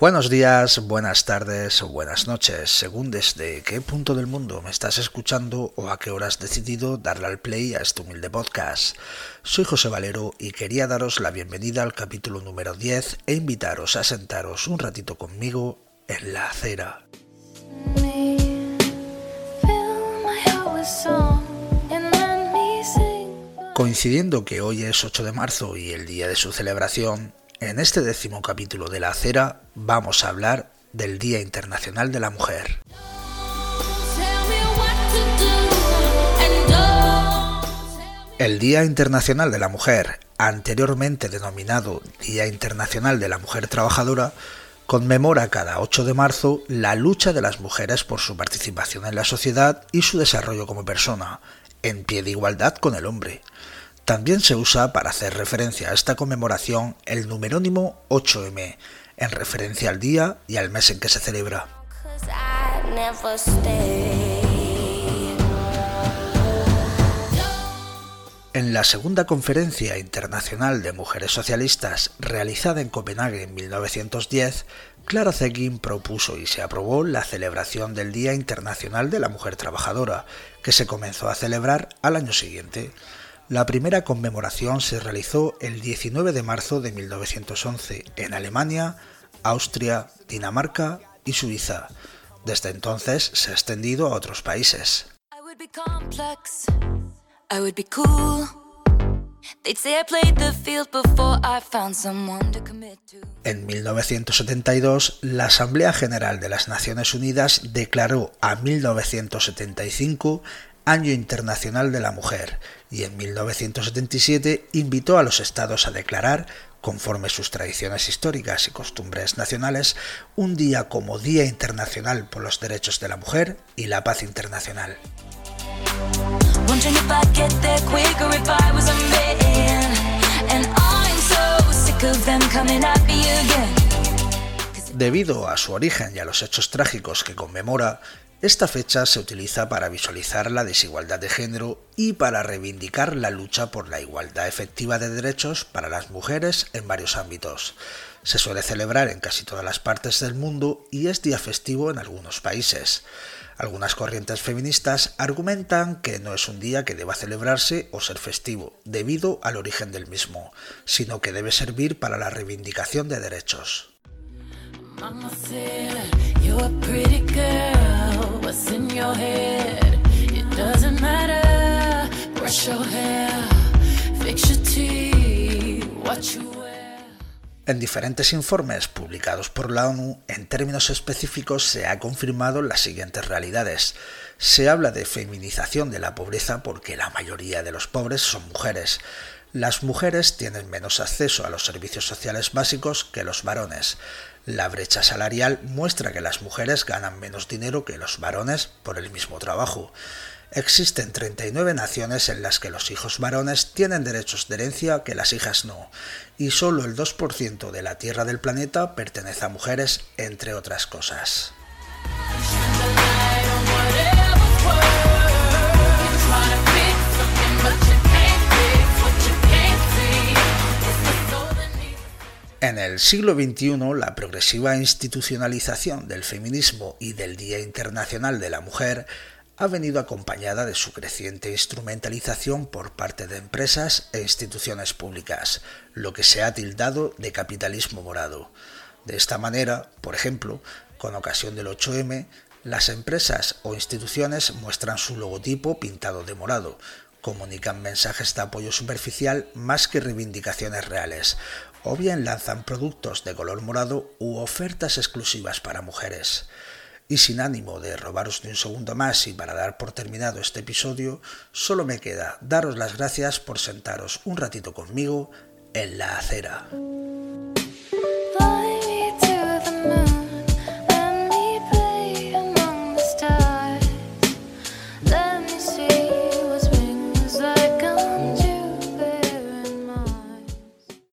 Buenos días, buenas tardes o buenas noches, según desde qué punto del mundo me estás escuchando o a qué hora has decidido darle al play a este humilde podcast. Soy José Valero y quería daros la bienvenida al capítulo número 10 e invitaros a sentaros un ratito conmigo en la acera. Coincidiendo que hoy es 8 de marzo y el día de su celebración, en este décimo capítulo de La Acera vamos a hablar del Día Internacional de la Mujer. El Día Internacional de la Mujer, anteriormente denominado Día Internacional de la Mujer Trabajadora, conmemora cada 8 de marzo la lucha de las mujeres por su participación en la sociedad y su desarrollo como persona, en pie de igualdad con el hombre. También se usa para hacer referencia a esta conmemoración el numerónimo 8M, en referencia al día y al mes en que se celebra. En la segunda conferencia internacional de mujeres socialistas realizada en Copenhague en 1910, Clara Zetkin propuso y se aprobó la celebración del Día Internacional de la Mujer Trabajadora, que se comenzó a celebrar al año siguiente. La primera conmemoración se realizó el 19 de marzo de 1911 en Alemania, Austria, Dinamarca y Suiza. Desde entonces se ha extendido a otros países. En 1972, la Asamblea General de las Naciones Unidas declaró a 1975 Año Internacional de la Mujer y en 1977 invitó a los estados a declarar, conforme sus tradiciones históricas y costumbres nacionales, un día como Día Internacional por los Derechos de la Mujer y la Paz Internacional. Debido a su origen y a los hechos trágicos que conmemora, esta fecha se utiliza para visualizar la desigualdad de género y para reivindicar la lucha por la igualdad efectiva de derechos para las mujeres en varios ámbitos. Se suele celebrar en casi todas las partes del mundo y es día festivo en algunos países. Algunas corrientes feministas argumentan que no es un día que deba celebrarse o ser festivo, debido al origen del mismo, sino que debe servir para la reivindicación de derechos. En diferentes informes publicados por la ONU, en términos específicos se ha confirmado las siguientes realidades. Se habla de feminización de la pobreza porque la mayoría de los pobres son mujeres. Las mujeres tienen menos acceso a los servicios sociales básicos que los varones. La brecha salarial muestra que las mujeres ganan menos dinero que los varones por el mismo trabajo. Existen 39 naciones en las que los hijos varones tienen derechos de herencia que las hijas no, y solo el 2% de la Tierra del planeta pertenece a mujeres, entre otras cosas. En el siglo XXI, la progresiva institucionalización del feminismo y del Día Internacional de la Mujer ha venido acompañada de su creciente instrumentalización por parte de empresas e instituciones públicas, lo que se ha tildado de capitalismo morado. De esta manera, por ejemplo, con ocasión del 8M, las empresas o instituciones muestran su logotipo pintado de morado, comunican mensajes de apoyo superficial más que reivindicaciones reales, o bien lanzan productos de color morado u ofertas exclusivas para mujeres. Y sin ánimo de robaros ni un segundo más y para dar por terminado este episodio, solo me queda daros las gracias por sentaros un ratito conmigo en la acera.